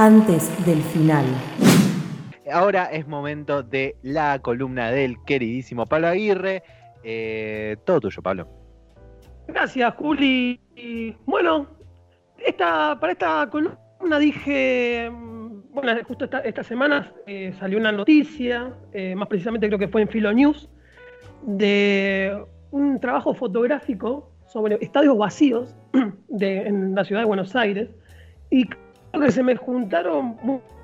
antes del final. Ahora es momento de la columna del queridísimo Pablo Aguirre. Eh, todo tuyo, Pablo. Gracias, Juli. Bueno, esta, para esta columna dije, mm, bueno, justo esta, semana eh, salió una noticia, eh, más precisamente creo que fue en Filo News, de un trabajo fotográfico sobre estadios vacíos de, en la ciudad de Buenos Aires. Y que se me juntaron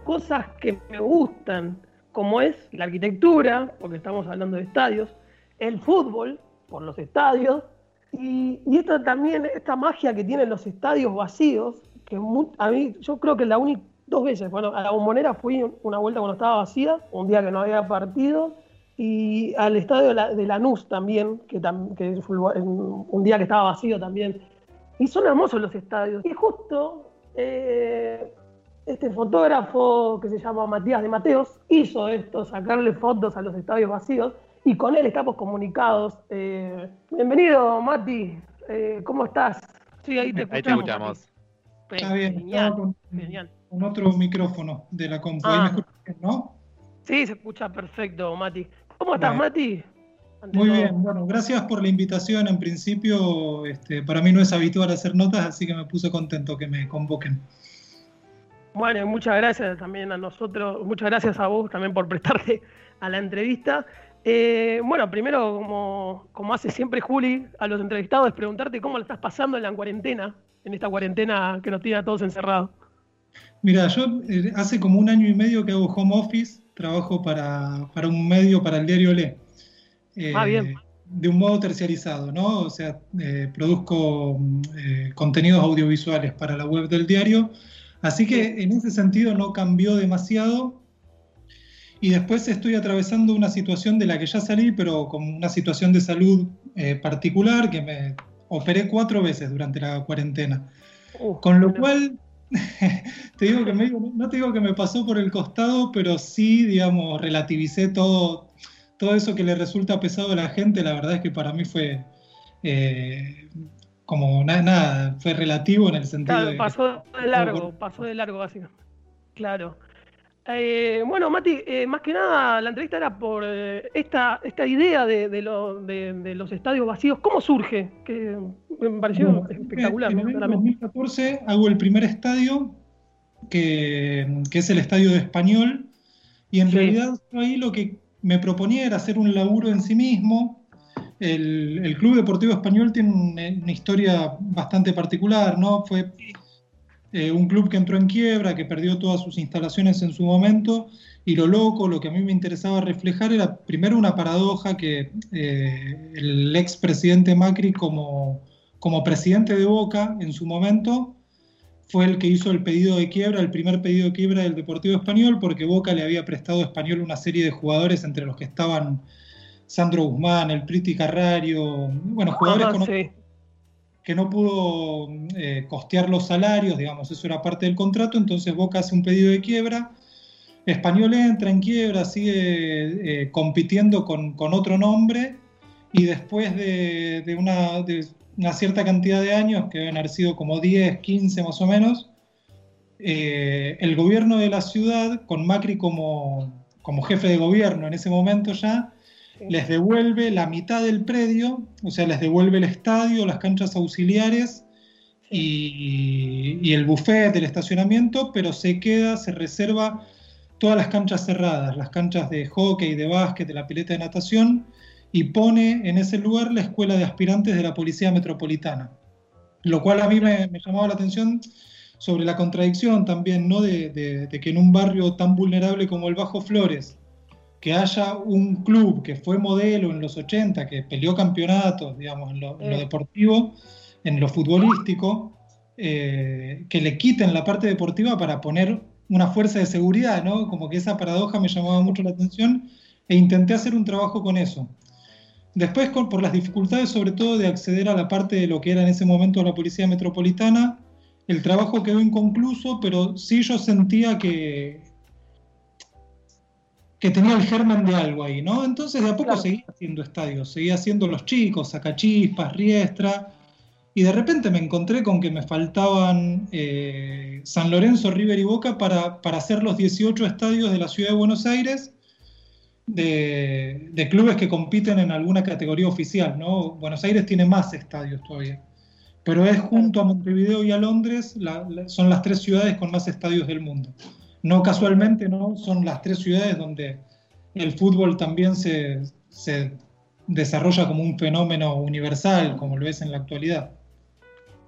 cosas que me gustan, como es la arquitectura, porque estamos hablando de estadios, el fútbol, por los estadios, y, esta también, esta magia que tienen los estadios vacíos, que a mí, yo creo que la única, dos veces, bueno, a la bombonera fui una vuelta cuando estaba vacía, un día que no había partido, y al estadio de, Lanús también, que, que un día que estaba vacío también. Y son hermosos los estadios. Y justo eh, este fotógrafo que se llama Matías de Mateos hizo esto, sacarle fotos a los estadios vacíos y con él estamos comunicados. Eh, bienvenido, Mati. Eh, ¿Cómo estás? Sí, ahí te escuchamos. Está bien, genial, con, con, otro micrófono de la compu. ¿Ahí me ah. escuchas no? Sí, se escucha perfecto, Mati. ¿Cómo estás, Mati? Muy bien, bueno, gracias por la invitación. En principio, este, para mí no es habitual hacer notas, así que me puse contento que me convoquen. Bueno, muchas gracias también a nosotros, muchas gracias a vos también por prestarte a la entrevista. Eh, bueno, primero, como, como, hace siempre Juli a los entrevistados, es preguntarte cómo lo estás pasando en la cuarentena, en esta cuarentena que nos tiene a todos encerrados. Mira, yo eh, hace como un año y medio que hago home office, trabajo para, para un medio, para el diario Le. Ah, bien. Eh, de un modo terciarizado, ¿no? O sea, produzco contenidos audiovisuales para la web del diario, así que en ese sentido no cambió demasiado y después estoy atravesando una situación de la que ya salí, pero con una situación de salud eh, particular, que me operé cuatro veces durante la cuarentena. Uh, con lo cual, te digo que no te digo que me pasó por el costado, pero sí, digamos, relativicé todo, todo eso que le resulta pesado a la gente. La verdad es que para mí fue eh, como nada, nada, fue relativo en el sentido claro, Pasó de largo, pasó de largo, básicamente. Claro. Eh, bueno, Mati, eh, más que nada la entrevista era por eh, esta, esta idea de, los estadios vacíos. ¿Cómo surge? Que me pareció espectacular. En, 2014 hago el primer estadio, que, es el estadio de Español, y en realidad ahí lo que me proponía era hacer un laburo en sí mismo. El, Club Deportivo Español tiene una, una historia bastante particular, ¿no? Fue eh, un club que entró en quiebra, que perdió todas sus instalaciones en su momento, y lo loco, lo que a mí me interesaba reflejar era primero una paradoja que eh, el expresidente Macri como, como presidente de Boca en su momento fue el que hizo el pedido de quiebra, el primer pedido de quiebra del Deportivo Español, porque Boca le había prestado a Español una serie de jugadores, entre los que estaban Sandro Guzmán, el Priti Carrario, bueno, jugadores con que no pudo eh, costear los salarios, digamos, eso era parte del contrato, entonces Boca hace un pedido de quiebra, Español entra en quiebra, sigue eh, compitiendo con, otro nombre y después de, una, cierta cantidad de años, que deben haber sido como 10, 15 más o menos, eh, el gobierno de la ciudad, con Macri como, como jefe de gobierno en ese momento ya, les devuelve la mitad del predio, o sea, les devuelve el estadio, las canchas auxiliares y, el buffet del estacionamiento, pero se queda, se reserva todas las canchas cerradas, las canchas de hockey, de básquet, de la pileta de natación, y pone en ese lugar la escuela de aspirantes de la Policía Metropolitana. Lo cual a mí me, llamaba la atención sobre la contradicción también, ¿no? de, que en un barrio tan vulnerable como el Bajo Flores, que haya un club que fue modelo en los 80, que peleó campeonatos, digamos, en lo, deportivo, en lo futbolístico, eh, que le quiten la parte deportiva para poner una fuerza de seguridad, ¿no? Como que esa paradoja me llamaba mucho la atención e intenté hacer un trabajo con eso. Después, por las dificultades sobre todo de acceder a la parte de lo que era en ese momento la Policía Metropolitana, el trabajo quedó inconcluso, pero sí yo sentía que que tenía el germen de algo ahí, ¿no? Entonces de a poco seguía haciendo estadios, seguía haciendo los chicos, Sacachispas, Riestra, y de repente me encontré con que me faltaban eh, San Lorenzo, River y Boca para, para, hacer los 18 estadios de la ciudad de Buenos Aires de, de, clubes que compiten en alguna categoría oficial. ¿no? Buenos Aires tiene más estadios todavía, pero es junto a Montevideo y a Londres, la, la, son las tres ciudades con más estadios del mundo. No casualmente, ¿no? son las tres ciudades donde el fútbol también se, se desarrolla como un fenómeno universal, como lo es en la actualidad.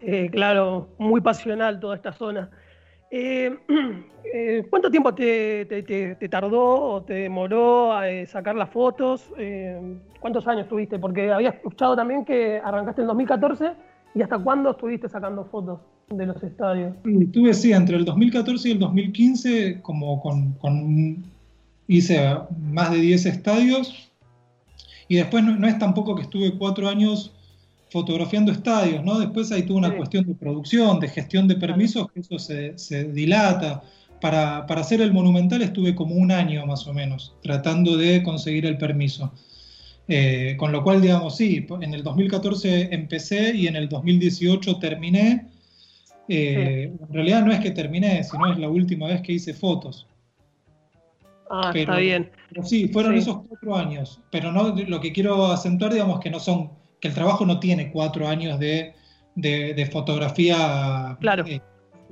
Eh, claro, muy pasional toda esta zona. Eh, eh, ¿Cuánto tiempo te, tardó o te demoró a eh, sacar las fotos? ¿Cuántos años tuviste? Porque había escuchado también que arrancaste en 2014 y hasta cuándo estuviste sacando fotos de los estadios. Tuve, sí, entre el 2014 y el 2015, como con, hice más de 10 estadios y después no, es tampoco que estuve cuatro años fotografiando estadios, ¿no? Después hay toda una sí. cuestión de producción, de gestión de permisos, que eso se, se dilata. Para, para, hacer el monumental estuve como un año más o menos tratando de conseguir el permiso. Eh, con lo cual, digamos, sí, en el 2014 empecé y en el 2018 terminé. Eh, sí. En realidad no es que terminé, sino es la última vez que hice fotos. Ah, pero, está bien. Pero sí, fueron sí. esos cuatro años. Pero no, lo que quiero acentuar, digamos, que no son que el trabajo no tiene cuatro años de, de, de fotografía. Claro. Eh,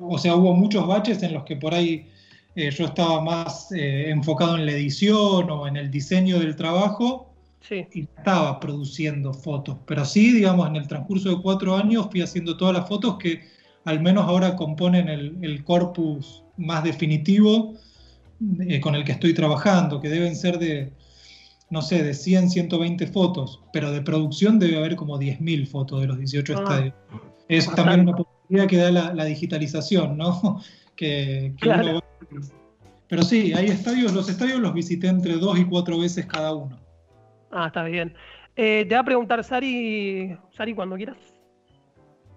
o sea, hubo muchos baches en los que por ahí eh, yo estaba más eh, enfocado en la edición o en el diseño del trabajo sí. y estaba produciendo fotos. Pero sí, digamos, en el transcurso de cuatro años fui haciendo todas las fotos que al menos ahora componen el, el corpus más definitivo con el que estoy trabajando, que deben ser de, no sé, de 100, 120 fotos, pero de producción debe haber como 10.000 fotos de los 18 ah, estadios. Es bastante. también una posibilidad que da la, la digitalización, ¿no? que, que claro. uno... Pero sí, hay estadios, los estadios los visité entre dos y cuatro veces cada uno. Ah, está bien. Eh, te va a preguntar Sari, Sari, cuando quieras.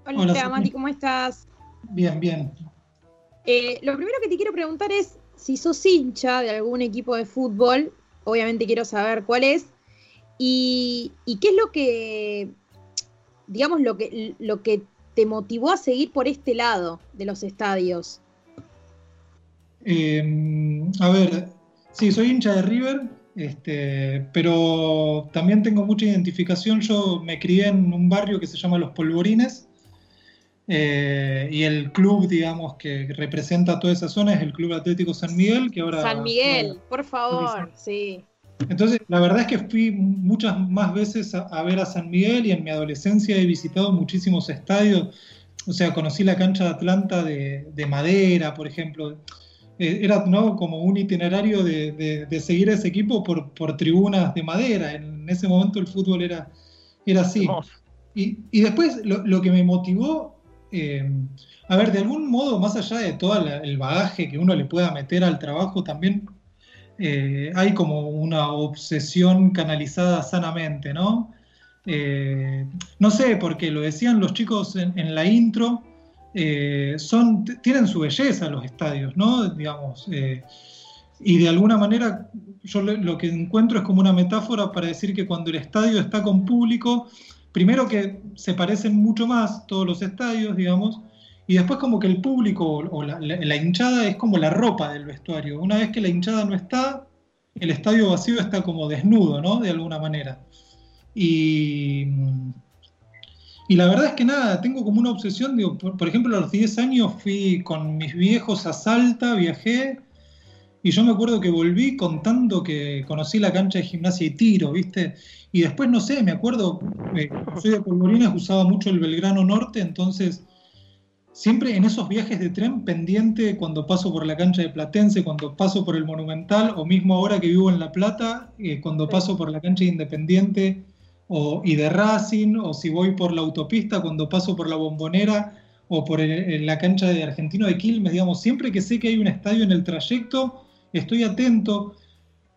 Hola, Hola Mati, ¿cómo estás? Bien, bien. Eh, lo primero que te quiero preguntar es si sos hincha de algún equipo de fútbol obviamente quiero saber cuál es, y, qué es lo que, digamos, lo que, lo que te motivó a seguir por este lado de los estadios. Eh, a ver, sí, soy hincha de River, este, pero también tengo mucha identificación. Yo me crié en un barrio que se llama Los Polvorines, eh, y el club, digamos, que representa toda esa zona es el Club Atlético San Miguel, que ahora... San Miguel, ahora, por favor, sí. Entonces, la verdad es que fui muchas más veces a, a, ver a San Miguel y en mi adolescencia he visitado muchísimos estadios. O sea, conocí la cancha de Atlanta de, de madera, por ejemplo. Eh, era ¿no? como un itinerario de, de, de seguir a ese equipo por, por, tribunas de madera. En ese momento el fútbol era, era así. Y, y, después lo, lo que me motivó eh, a ver, de algún modo, más allá de todo el bagaje que uno le pueda meter al trabajo, también eh, hay como una obsesión canalizada sanamente, ¿no? Eh, no sé, porque lo decían los chicos en, en la intro, son, tienen su belleza los estadios, ¿no? Digamos, y de alguna manera yo lo que encuentro es como una metáfora para decir que cuando el estadio está con público, primero que se parecen mucho más todos los estadios, digamos, y después como que el público o la, hinchada es como la ropa del vestuario. Una vez que la hinchada no está, el estadio vacío está como desnudo, ¿no? De alguna manera. Y, y la verdad es que nada, tengo como una obsesión, digo, por, por ejemplo, a los 10 años fui con mis viejos a Salta, viajé, y yo me acuerdo que volví contando que conocí la cancha de gimnasia y tiro, ¿viste? Y después, no sé, me acuerdo, eh, soy de Polvorines, usaba mucho el Belgrano Norte, entonces siempre en esos viajes de tren pendiente cuando paso por la cancha de Platense, cuando paso por el Monumental, o mismo ahora que vivo en La Plata, eh, cuando paso por la cancha de Independiente o, y de Racing, o si voy por la autopista, cuando paso por la Bombonera o por el, en la cancha de Argentino de Quilmes, digamos, siempre que sé que hay un estadio en el trayecto, estoy atento.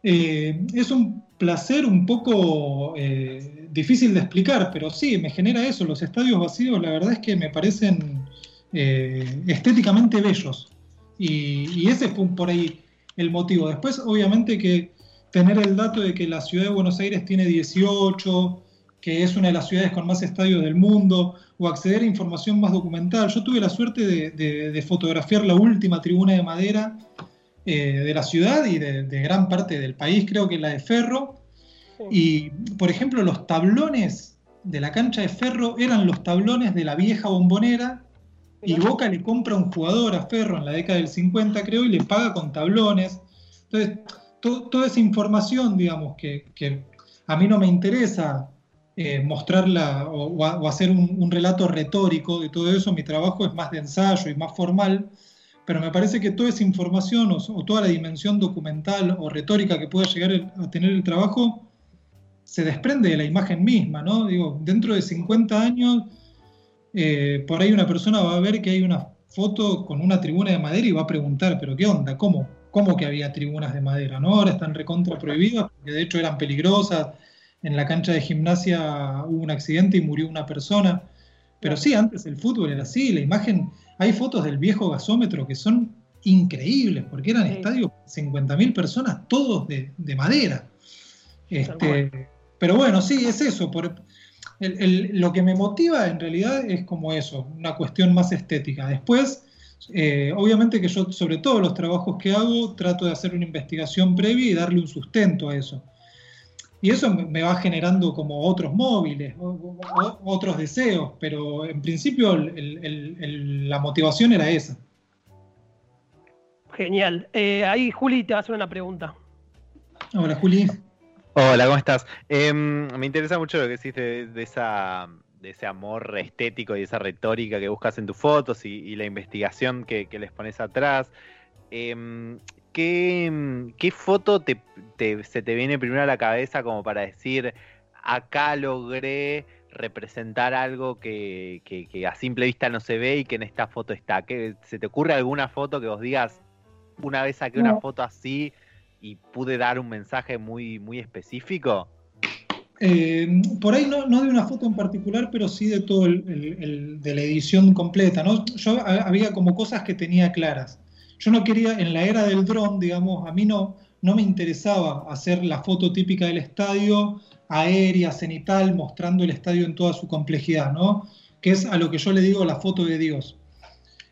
Eh, es un placer un poco eh, difícil de explicar, pero sí, me genera eso. Los estadios vacíos, la verdad es que me parecen eh, estéticamente bellos. Y, ese fue por ahí el motivo. Después, obviamente, que tener el dato de que la ciudad de Buenos Aires tiene 18, que es una de las ciudades con más estadios del mundo, o acceder a información más documental. Yo tuve la suerte de, fotografiar la última tribuna de madera eh, de la ciudad y de, gran parte del país, creo que la de Ferro. Y, por ejemplo, los tablones de la cancha de Ferro eran los tablones de la vieja bombonera y Boca le compra un jugador a Ferro en la década del 50, creo, y le paga con tablones. Entonces, toda esa información, digamos, que, a mí no me interesa eh, mostrarla o, hacer un, relato retórico de todo eso, mi trabajo es más de ensayo y más formal, pero me parece que toda esa información o, toda la dimensión documental o retórica que pueda llegar a tener el trabajo se desprende de la imagen misma, ¿no? Digo, dentro de 50 años eh, por ahí una persona va a ver que hay una foto con una tribuna de madera y va a preguntar, pero ¿qué onda? ¿Cómo? ¿Cómo que había tribunas de madera? ¿no? Ahora están recontra prohibidas porque de hecho eran peligrosas. En la cancha de gimnasia hubo un accidente y murió una persona. Pero sí, antes el fútbol era así, la imagen, hay fotos del viejo gasómetro que son increíbles, porque eran estadios 50.000 personas, todos de, madera. Este, pero bueno, sí, es eso. Por, lo que me motiva en realidad es como eso, una cuestión más estética. Después, eh, obviamente que yo sobre todos los trabajos que hago trato de hacer una investigación previa y darle un sustento a eso. Y eso me va generando como otros móviles, otros deseos, pero en principio la motivación era esa. Genial. Eh, ahí Juli te va a hacer una pregunta. Hola Juli. Hola, ¿cómo estás? Em, me interesa mucho lo que decís de, esa, de ese amor estético y esa retórica que buscas en tus fotos y, la investigación que, les pones atrás. Em, ¿qué, foto se te viene primero a la cabeza como para decir, acá logré representar algo que, a simple vista no se ve y que en esta foto está? ¿Se te ocurre alguna foto que vos digas, una vez saqué una foto así y pude dar un mensaje muy, muy específico? Eh, por ahí no, de una foto en particular, pero sí de todo el, de la edición completa. ¿no? Yo había como cosas que tenía claras. Yo no quería, en la era del dron, digamos, a mí no, no me interesaba hacer la foto típica del estadio, aérea, cenital, mostrando el estadio en toda su complejidad, ¿no? Que es a lo que yo le digo la foto de Dios.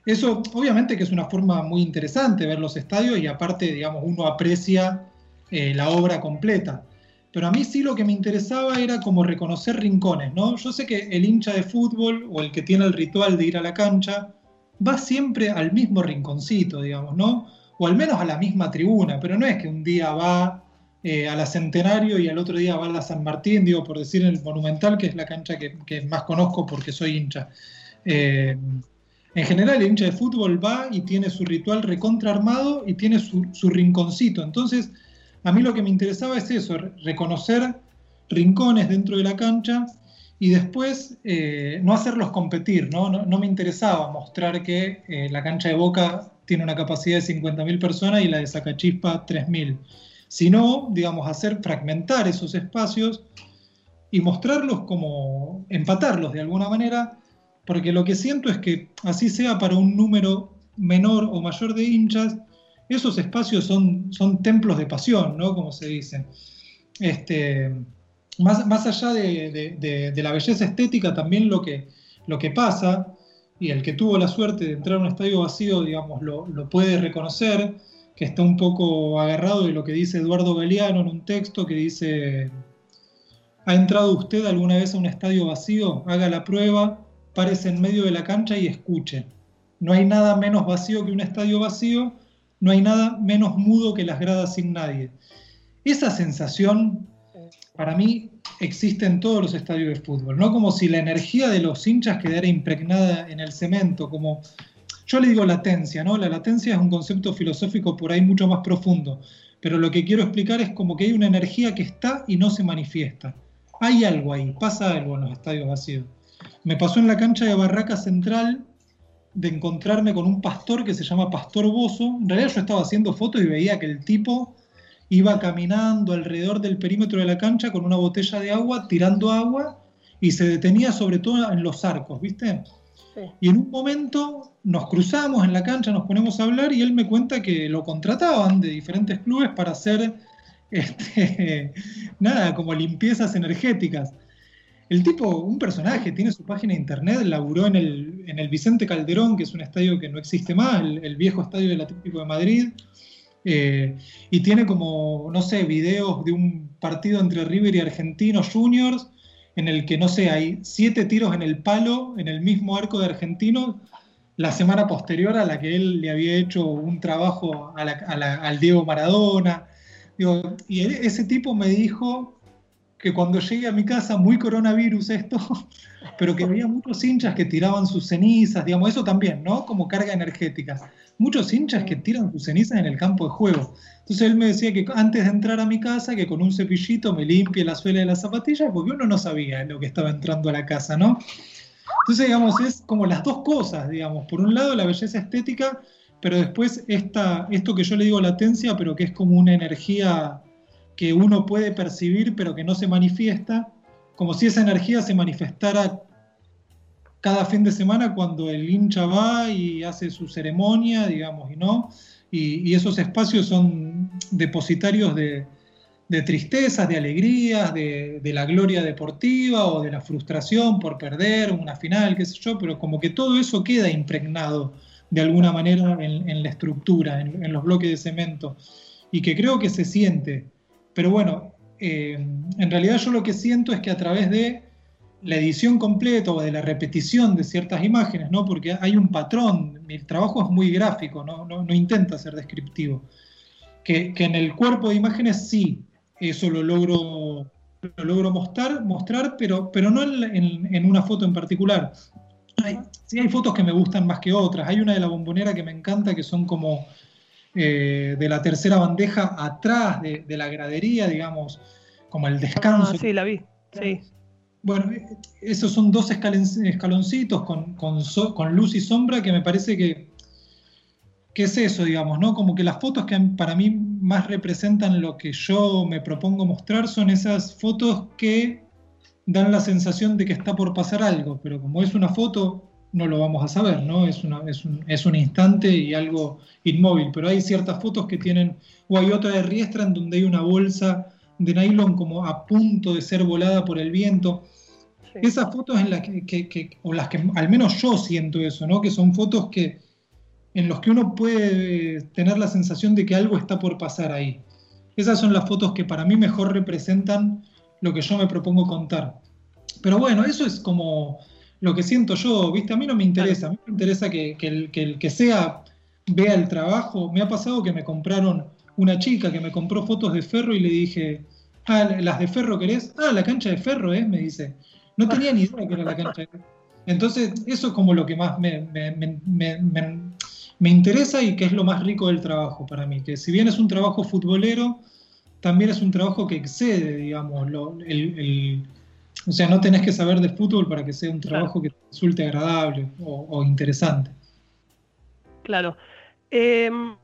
Eso obviamente que es una forma muy interesante ver los estadios y aparte, digamos, uno aprecia eh, la obra completa. Pero a mí sí lo que me interesaba era como reconocer rincones, ¿no? Yo sé que el hincha de fútbol o el que tiene el ritual de ir a la cancha va siempre al mismo rinconcito, digamos, ¿no? O al menos a la misma tribuna, pero no es que un día va eh, a la Centenario y al otro día va a la San Martín, digo, por decir el Monumental, que es la cancha que, más conozco porque soy hincha. Eh, en general, el hincha de fútbol va y tiene su ritual recontra armado y tiene su, rinconcito. Entonces, a mí lo que me interesaba es eso, reconocer rincones dentro de la cancha y después eh, no hacerlos competir, ¿no? No, me interesaba mostrar que eh, la cancha de Boca tiene una capacidad de 50.000 personas y la de Sacachispa 3.000, sino, digamos, hacer fragmentar esos espacios y mostrarlos como, empatarlos de alguna manera porque lo que siento es que así sea para un número menor o mayor de hinchas, esos espacios son, son templos de pasión, ¿no? Como se dice. Este, más, más allá de, la belleza estética, también lo que, lo que pasa, y el que tuvo la suerte de entrar a un estadio vacío, digamos, lo, lo puede reconocer, que está un poco agarrado de lo que dice Eduardo Galeano en un texto que dice, ¿ha entrado usted alguna vez a un estadio vacío? Haga la prueba párese en medio de la cancha y escuche. No hay nada menos vacío que un estadio vacío, no hay nada menos mudo que las gradas sin nadie. Esa sensación, para mí, existe en todos los estadios de fútbol, no como si la energía de los hinchas quedara impregnada en el cemento, como yo le digo latencia, ¿no? La latencia es un concepto filosófico por ahí mucho más profundo, pero lo que quiero explicar es como que hay una energía que está y no se manifiesta. Hay algo ahí, pasa algo en los estadios vacíos. Me pasó en la cancha de Barraca Central de encontrarme con un pastor que se llama Pastor Bozo. En realidad yo estaba haciendo fotos y veía que el tipo iba caminando alrededor del perímetro de la cancha con una botella de agua, tirando agua, y se detenía sobre todo en los arcos, ¿viste? Y en un momento nos cruzamos en la cancha, nos ponemos a hablar y él me cuenta que lo contrataban de diferentes clubes para hacer, este, nada, como limpiezas energéticas. el tipo, un personaje, tiene su página de internet, laburó en el, en el Vicente Calderón, que es un estadio que no existe más, el, viejo estadio del Atlético de Madrid, eh, y tiene como, no sé, videos de un partido entre River y Argentinos Juniors, en el que, no sé, hay siete tiros en el palo, en el mismo arco de Argentinos, la semana posterior a la que él le había hecho un trabajo al Diego Maradona. y ese tipo me dijo que cuando llegué a mi casa, muy coronavirus esto, pero que había muchos hinchas que tiraban sus cenizas, digamos, eso también, ¿no? Como carga energética. Muchos hinchas que tiran sus cenizas en el campo de juego. Entonces él me decía que antes de entrar a mi casa, que con un cepillito me limpie la suela de las zapatillas, porque uno no sabía lo que estaba entrando a la casa, ¿no? Entonces, digamos, es como las dos cosas, digamos. Por un lado, la belleza estética, pero después esta, esto que yo le digo latencia, pero que es como una energía que uno puede percibir pero que no se manifiesta, como si esa energía se manifestara cada fin de semana cuando el hincha va y hace su ceremonia, digamos, y no, y, esos espacios son depositarios de, tristezas, de alegrías, de, la gloria deportiva o de la frustración por perder una final, qué sé yo, pero como que todo eso queda impregnado de alguna manera en, la estructura, en, los bloques de cemento, y que creo que se siente pero bueno, eh, en realidad yo lo que siento es que a través de la edición completa o de la repetición de ciertas imágenes, ¿no? porque hay un patrón, mi trabajo es muy gráfico, no, no, intenta ser descriptivo, que, en el cuerpo de imágenes sí, eso lo logro, lo logro mostrar, mostrar pero, pero no en, una foto en particular. sí hay fotos que me gustan más que otras, hay una de la bombonera que me encanta que son como eh, de la tercera bandeja atrás de, la gradería, digamos, como el descanso. Ah, sí, la vi, sí. Bueno, esos son dos escaloncitos con, con, luz y sombra que me parece que, que es eso, digamos, ¿no? Como que las fotos que para mí más representan lo que yo me propongo mostrar son esas fotos que dan la sensación de que está por pasar algo, pero como es una foto no lo vamos a saber, ¿no? Es, es, un, es, un, instante y algo inmóvil, pero hay ciertas fotos que tienen, o hay otra de Riestra en donde hay una bolsa de nylon como a punto de ser volada por el viento. Esas fotos en las que, o las que al menos yo siento eso, ¿no? Que son fotos que en los que uno puede tener la sensación de que algo está por pasar ahí. Esas son las fotos que para mí mejor representan lo que yo me propongo contar. Pero bueno, eso es como lo que siento yo, ¿viste? A mí no me interesa, a mí me interesa que, el, que, sea vea el trabajo. Me ha pasado que me compraron una chica que me compró fotos de ferro y le dije, ah, las de ferro querés, ah, la cancha de ferro, ¿eh? Me dice. No tenía ni idea que era la cancha de ferro. Entonces, eso es como lo que más me, interesa y que es lo más rico del trabajo para mí, que si bien es un trabajo futbolero, también es un trabajo que excede, digamos, el o sea, no tenés que saber de fútbol para que sea un trabajo que te resulte agradable o, interesante. Claro. Em,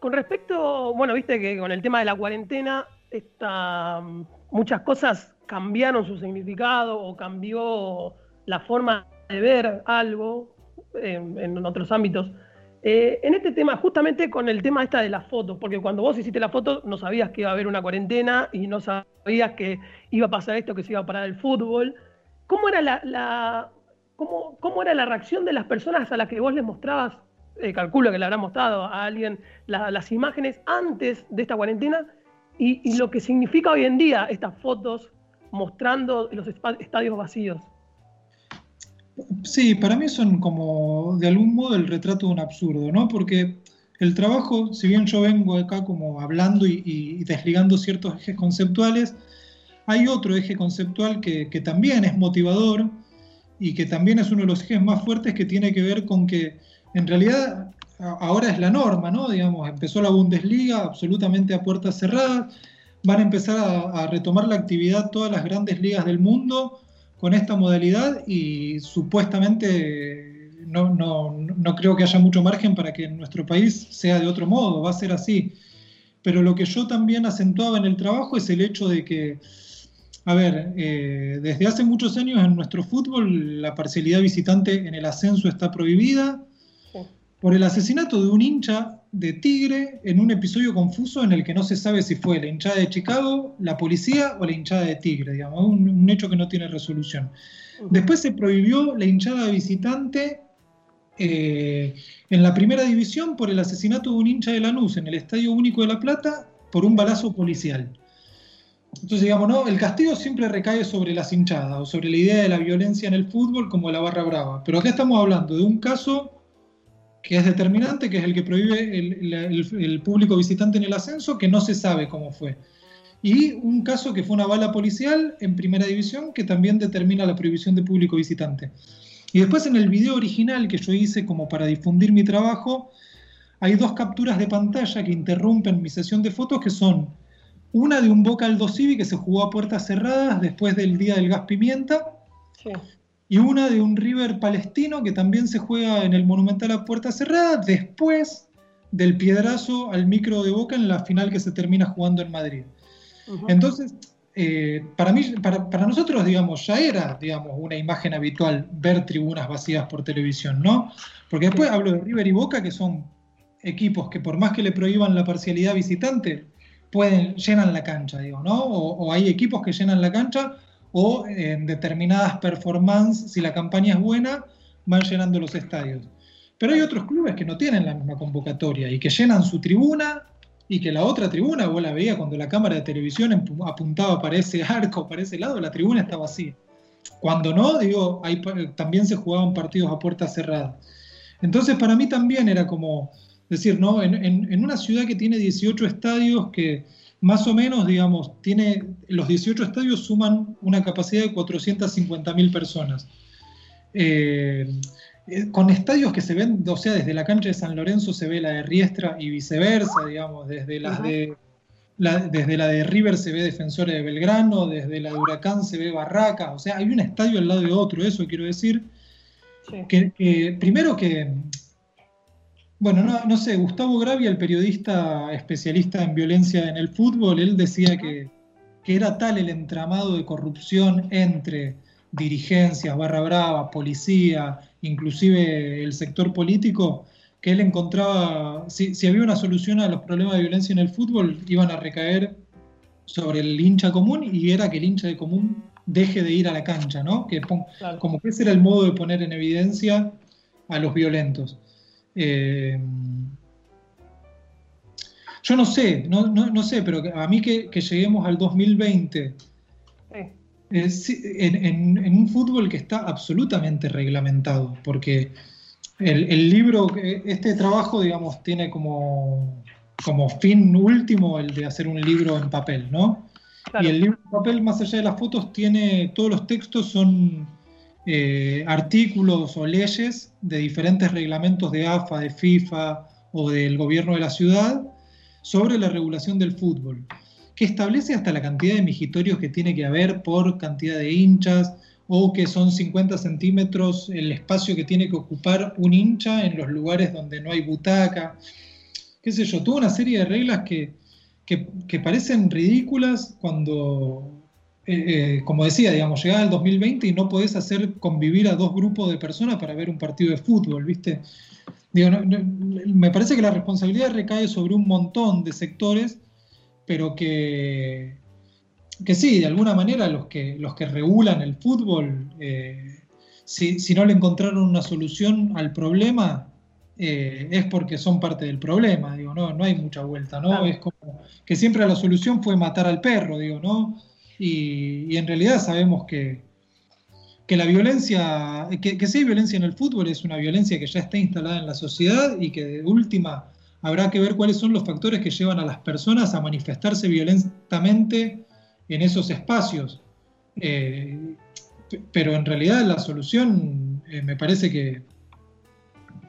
con respecto, bueno, viste que con el tema de la cuarentena, muchas cosas cambiaron su significado o cambió la forma de ver algo en otros ámbitos. Eh, en este tema, justamente con el tema esta de las fotos, porque cuando vos hiciste la foto no sabías que iba a haber una cuarentena y no sabías que iba a pasar esto, que se iba a parar el fútbol. ¿Cómo era la, cómo, era la reacción de las personas a las que vos les mostrabas, eh, calculo que le habrá mostrado a alguien las imágenes antes de esta cuarentena y, y lo que significa hoy en día estas fotos mostrando los estadios vacíos? Sí, para mí son como de algún modo el retrato de un absurdo, ¿no? Porque el trabajo, si bien yo vengo acá como hablando y, desligando ciertos ejes conceptuales, hay otro eje conceptual que, también es motivador y que también es uno de los ejes más fuertes que tiene que ver con que en realidad ahora es la norma, ¿no? Digamos, empezó la Bundesliga absolutamente a puertas cerradas, van a empezar a retomar la actividad todas las grandes ligas del mundo con esta modalidad y supuestamente no, no, creo que haya mucho margen para que en nuestro país sea de otro modo, va a ser así. Pero lo que yo también acentuaba en el trabajo es el hecho de que, a ver, eh, desde hace muchos años en nuestro fútbol la parcialidad visitante en el ascenso está prohibida. Por el asesinato de un hincha de Tigre en un episodio confuso en el que no se sabe si fue la hinchada de Chicago, la policía o la hinchada de Tigre, digamos, un, hecho que no tiene resolución. Después se prohibió la hinchada visitante eh, en la primera división por el asesinato de un hincha de Lanús en el Estadio Único de La Plata por un balazo policial. Entonces, digamos, ¿no? el castigo siempre recae sobre las hinchadas o sobre la idea de la violencia en el fútbol como la barra brava. Pero acá estamos hablando de un caso que es determinante, que es el que prohíbe el, público visitante en el ascenso, que no se sabe cómo fue. Y un caso que fue una bala policial en primera división, que también determina la prohibición de público visitante. Y después en el video original que yo hice como para difundir mi trabajo, hay dos capturas de pantalla que interrumpen mi sesión de fotos, que son una de un Boca Aldo Civi que se jugó a puertas cerradas después del Día del Gas Pimienta. Y una de un River palestino que también se juega en el Monumental a puerta cerrada después del piedrazo al micro de Boca en la final que se termina jugando en Madrid. Entonces, eh, para, mí, para, para, nosotros, digamos, ya era, digamos, una imagen habitual ver tribunas vacías por televisión, ¿no? Porque después hablo de River y Boca, que son equipos que por más que le prohíban la parcialidad visitante, pueden, llenan la cancha, digo, ¿no? O, hay equipos que llenan la cancha o en determinadas performances, si la campaña es buena, van llenando los estadios. Pero hay otros clubes que no tienen la misma convocatoria y que llenan su tribuna y que la otra tribuna, vos la veías cuando la cámara de televisión apuntaba para ese arco, para ese lado, la tribuna está vacía. Cuando no, digo, también se jugaban partidos a puerta cerrada. Entonces para mí también era como, decir, ¿no? En, una ciudad que tiene 18 estadios, que más o menos, digamos, tiene, los 18 estadios suman una capacidad de 450.000 personas. Eh, eh, con estadios que se ven, o sea, desde la cancha de San Lorenzo se ve la de Riestra y viceversa, digamos, desde las de desde la de River se ve Defensores de Belgrano, desde la de Huracán se ve Barraca, o sea, hay un estadio al lado de otro, eso quiero decir. que, primero que bueno, no, sé, Gustavo Gravia, el periodista especialista en violencia en el fútbol, él decía que, era tal el entramado de corrupción entre dirigencias, barra brava, policía, inclusive el sector político, que él encontraba, si, había una solución a los problemas de violencia en el fútbol, iban a recaer sobre el hincha común y era que el hincha de común deje de ir a la cancha, ¿no? Que Como que ese era el modo de poner en evidencia a los violentos. Eh, yo no sé, no, sé, pero a mí que, lleguemos al 2020 en, un fútbol que está absolutamente reglamentado, porque el, libro, este trabajo, digamos, tiene como, como fin último el de hacer un libro en papel, ¿no? Y el libro en papel, más allá de las fotos, tiene, todos los textos son eh, artículos o leyes de diferentes reglamentos de AFA, de FIFA o del gobierno de la ciudad sobre la regulación del fútbol, que establece hasta la cantidad de migitorios que tiene que haber por cantidad de hinchas o que son 50 centímetros el espacio que tiene que ocupar un hincha en los lugares donde no hay butaca, qué sé yo, toda una serie de reglas que, que parecen ridículas cuando eh, eh, como decía, digamos, llegaba el 2020 y no podés hacer convivir a dos grupos de personas para ver un partido de fútbol, ¿viste? me parece que la responsabilidad recae sobre un montón de sectores, pero que, que sí, de alguna manera los que, los que regulan el fútbol, eh, si, no le encontraron una solución al problema, es porque son parte del problema, digo, no, no hay mucha vuelta, ¿no? Es como que siempre la solución fue matar al perro, digo, ¿no? Y, en realidad sabemos que, que la violencia, que, que si hay violencia en el fútbol es una violencia que ya está instalada en la sociedad y que de última habrá que ver cuáles son los factores que llevan a las personas a manifestarse violentamente en esos espacios. Eh, pero en realidad la solución eh, me parece que,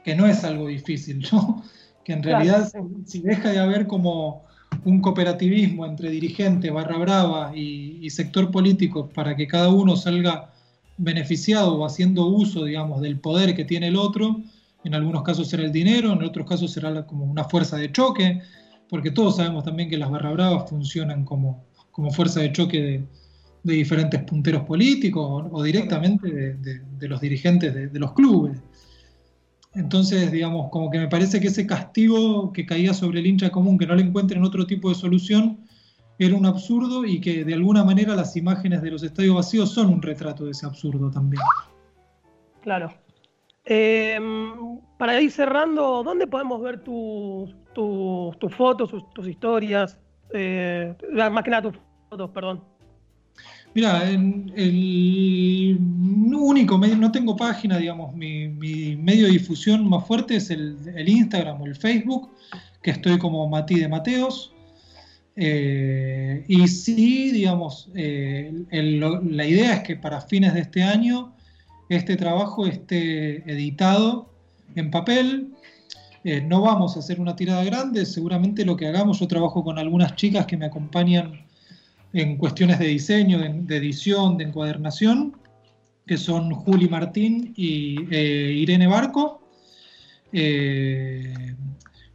que no es algo difícil, ¿no? Que en realidad si deja de haber como un cooperativismo entre dirigente, barra brava y, sector político para que cada uno salga beneficiado o haciendo uso, digamos, del poder que tiene el otro. En algunos casos será el dinero, en otros casos será como una fuerza de choque, porque todos sabemos también que las barra bravas funcionan como, como fuerza de choque de, diferentes punteros políticos o, directamente de, los dirigentes de, los clubes. Entonces, digamos, como que me parece que ese castigo que caía sobre el hincha común, que no le encuentren otro tipo de solución, era un absurdo y que de alguna manera las imágenes de los estadios vacíos son un retrato de ese absurdo también. Claro. Em, para ir cerrando, ¿dónde podemos ver tus, fotos, tus, historias? Eh, más que nada tus fotos, perdón. Mira, el único medio, no tengo página, digamos, mi, medio de difusión más fuerte es el, Instagram o el Facebook, que estoy como Mati de Mateos. Eh, y sí, digamos, eh, la idea es que para fines de este año este trabajo esté editado en papel. Eh, no vamos a hacer una tirada grande, seguramente lo que hagamos, yo trabajo con algunas chicas que me acompañan en cuestiones de diseño, de, edición, de encuadernación, que son Juli Martín y eh, Irene Barco. Eh,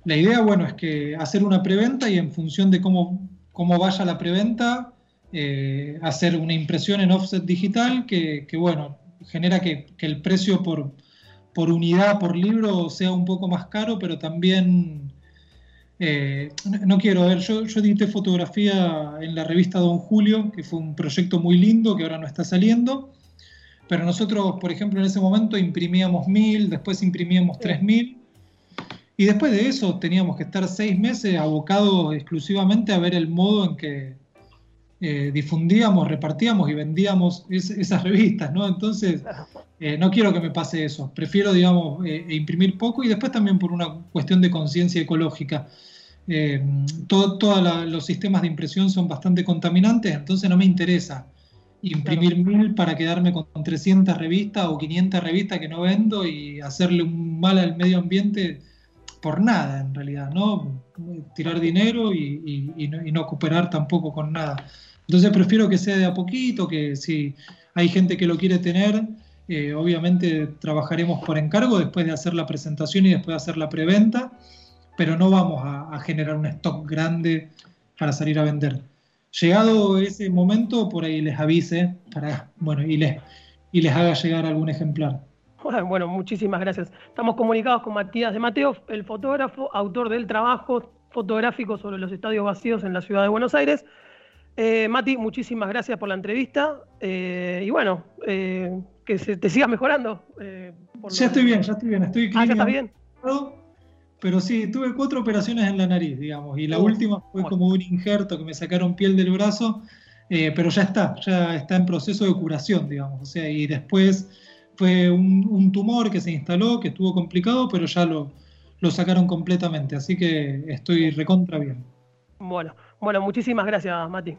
la idea, bueno, es que hacer una preventa y en función de cómo, cómo vaya la preventa, hacer una impresión en offset digital que, que bueno, genera que, el precio por, por, unidad, por libro, sea un poco más caro, pero también, eh, no, quiero ver, yo, yo edité fotografía en la revista Don Julio, que fue un proyecto muy lindo que ahora no está saliendo, pero nosotros, por ejemplo, en ese momento imprimíamos mil, después imprimíamos tres mil, y después de eso teníamos que estar seis meses abocados exclusivamente a ver el modo en que eh, difundíamos, repartíamos y vendíamos esas revistas, ¿no? Entonces, eh, no quiero que me pase eso. Prefiero, digamos, eh, imprimir poco y después también por una cuestión de conciencia ecológica. Todos los sistemas de impresión son bastante contaminantes, entonces no me interesa imprimir mil para quedarme con 300 revistas o 500 revistas que no vendo y hacerle un mal al medio ambiente por nada en realidad, ¿no? Tirar dinero y, no, cooperar tampoco con nada. Entonces prefiero que sea de a poquito, que si hay gente que lo quiere tener, eh, obviamente trabajaremos por encargo después de hacer la presentación y después de hacer la preventa, pero no vamos a, generar un stock grande para salir a vender. Llegado ese momento, por ahí les avise para, bueno, y les, y les haga llegar algún ejemplar. Bueno, muchísimas gracias. Estamos comunicados con Matías de Mateo, el fotógrafo, autor del trabajo fotográfico sobre los estadios vacíos en la ciudad de Buenos Aires. Eh, Mati, muchísimas gracias por la entrevista eh, y bueno, eh, que se te sigas mejorando. ya estoy bien, ya estoy bien, estoy Ah, ya estás bien. Pero sí, tuve cuatro operaciones en la nariz, digamos, y la última fue como un injerto que me sacaron piel del brazo, pero ya está, ya está en proceso de curación, digamos, o sea, y después fue un, tumor que se instaló, que estuvo complicado, pero ya lo, lo sacaron completamente, así que estoy recontra bien. Bueno, bueno, muchísimas gracias, Mati.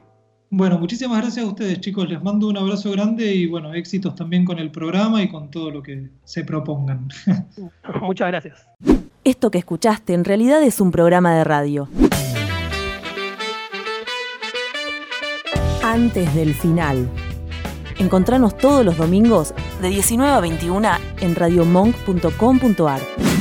Bueno, muchísimas gracias a ustedes, chicos. Les mando un abrazo grande y bueno, éxitos también con el programa y con todo lo que se propongan. Muchas gracias. Esto que escuchaste en realidad es un programa de radio. Antes del final. Encontranos todos los domingos de 19 a 21 en radiomonk.com.ar.